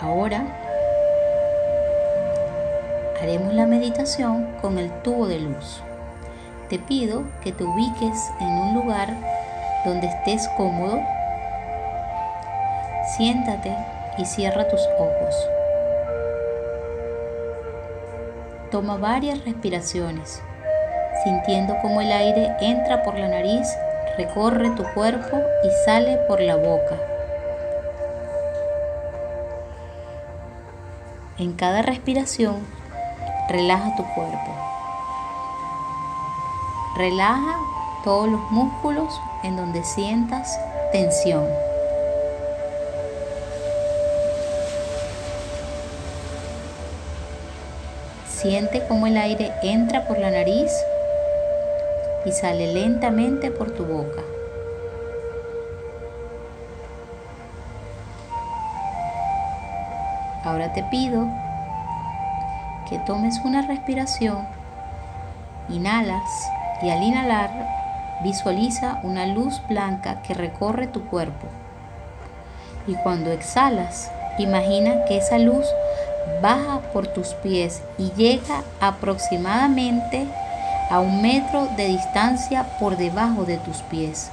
Ahora haremos la meditación con el tubo de luz. Te pido que te ubiques en un lugar donde estés cómodo. Siéntate y cierra tus ojos. Toma varias respiraciones, sintiendo cómo el aire entra por la nariz, recorre tu cuerpo y sale por la boca. En cada respiración, relaja tu cuerpo. Relaja todos los músculos en donde sientas tensión. Siente cómo el aire entra por la nariz y sale lentamente por tu boca. Ahora te pido que tomes una respiración, inhalas y al inhalar visualiza una luz blanca que recorre tu cuerpo. Y cuando exhalas, imagina que esa luz baja por tus pies y llega aproximadamente a un metro de distancia por debajo de tus pies.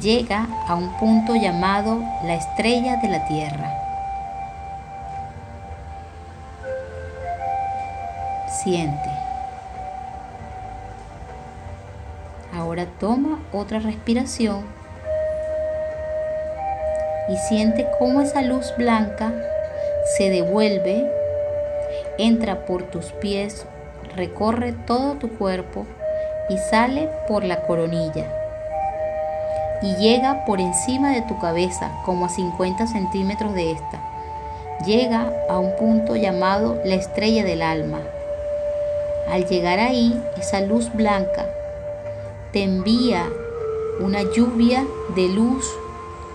Llega a un punto llamado la estrella de la Tierra. Ahora toma otra respiración y siente cómo esa luz blanca se devuelve, entra por tus pies, recorre todo tu cuerpo y sale por la coronilla y llega por encima de tu cabeza como a 50 centímetros de esta. Llega a un punto llamado la estrella del alma. Al llegar ahí, esa luz blanca te envía una lluvia de luz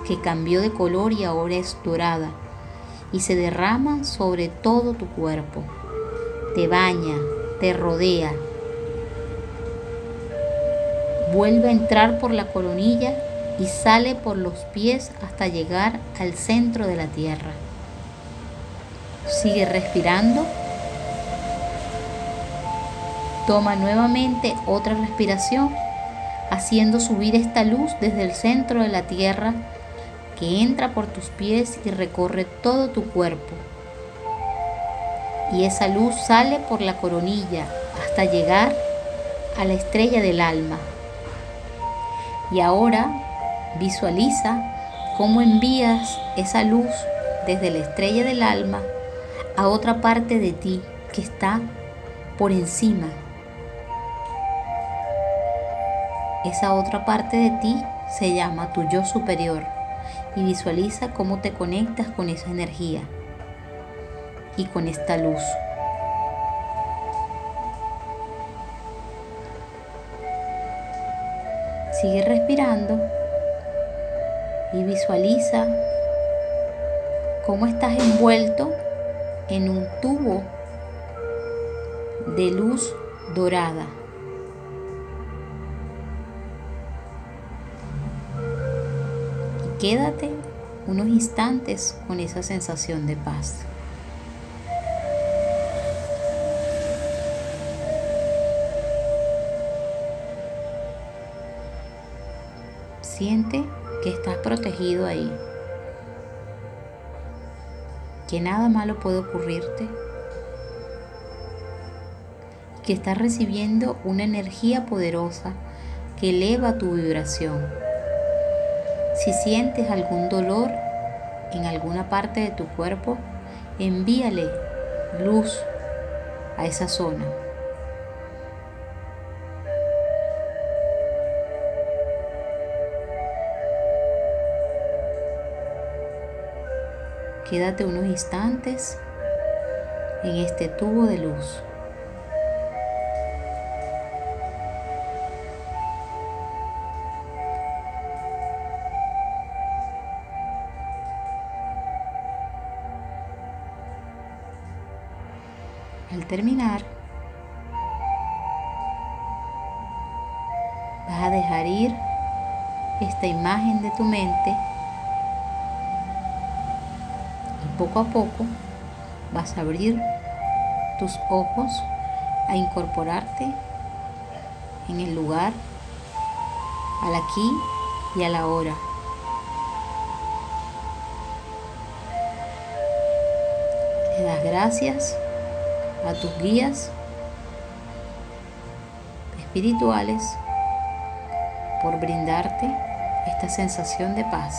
que cambió de color y ahora es dorada y se derrama sobre todo tu cuerpo. Te baña, te rodea. Vuelve a entrar por la coronilla y sale por los pies hasta llegar al centro de la tierra. Sigue respirando Toma nuevamente otra respiración, haciendo subir esta luz desde el centro de la tierra que entra por tus pies y recorre todo tu cuerpo. Y esa luz sale por la coronilla hasta llegar a la estrella del alma. Y ahora visualiza cómo envías esa luz desde la estrella del alma a otra parte de ti que está por encima Esa otra parte de ti se llama tu yo superior y visualiza cómo te conectas con esa energía y con esta luz. Sigue respirando y visualiza cómo estás envuelto en un tubo de luz dorada. Quédate unos instantes con esa sensación de paz. Siente que estás protegido ahí, que nada malo puede ocurrirte, que estás recibiendo una energía poderosa que eleva tu vibración si sientes algún dolor en alguna parte de tu cuerpo, envíale luz a esa zona. Quédate unos instantes en este tubo de luz. Al terminar, vas a dejar ir esta imagen de tu mente y poco a poco vas a abrir tus ojos a incorporarte en el lugar, al aquí y a la hora. Le das gracias a tus guías espirituales por brindarte esta sensación de paz.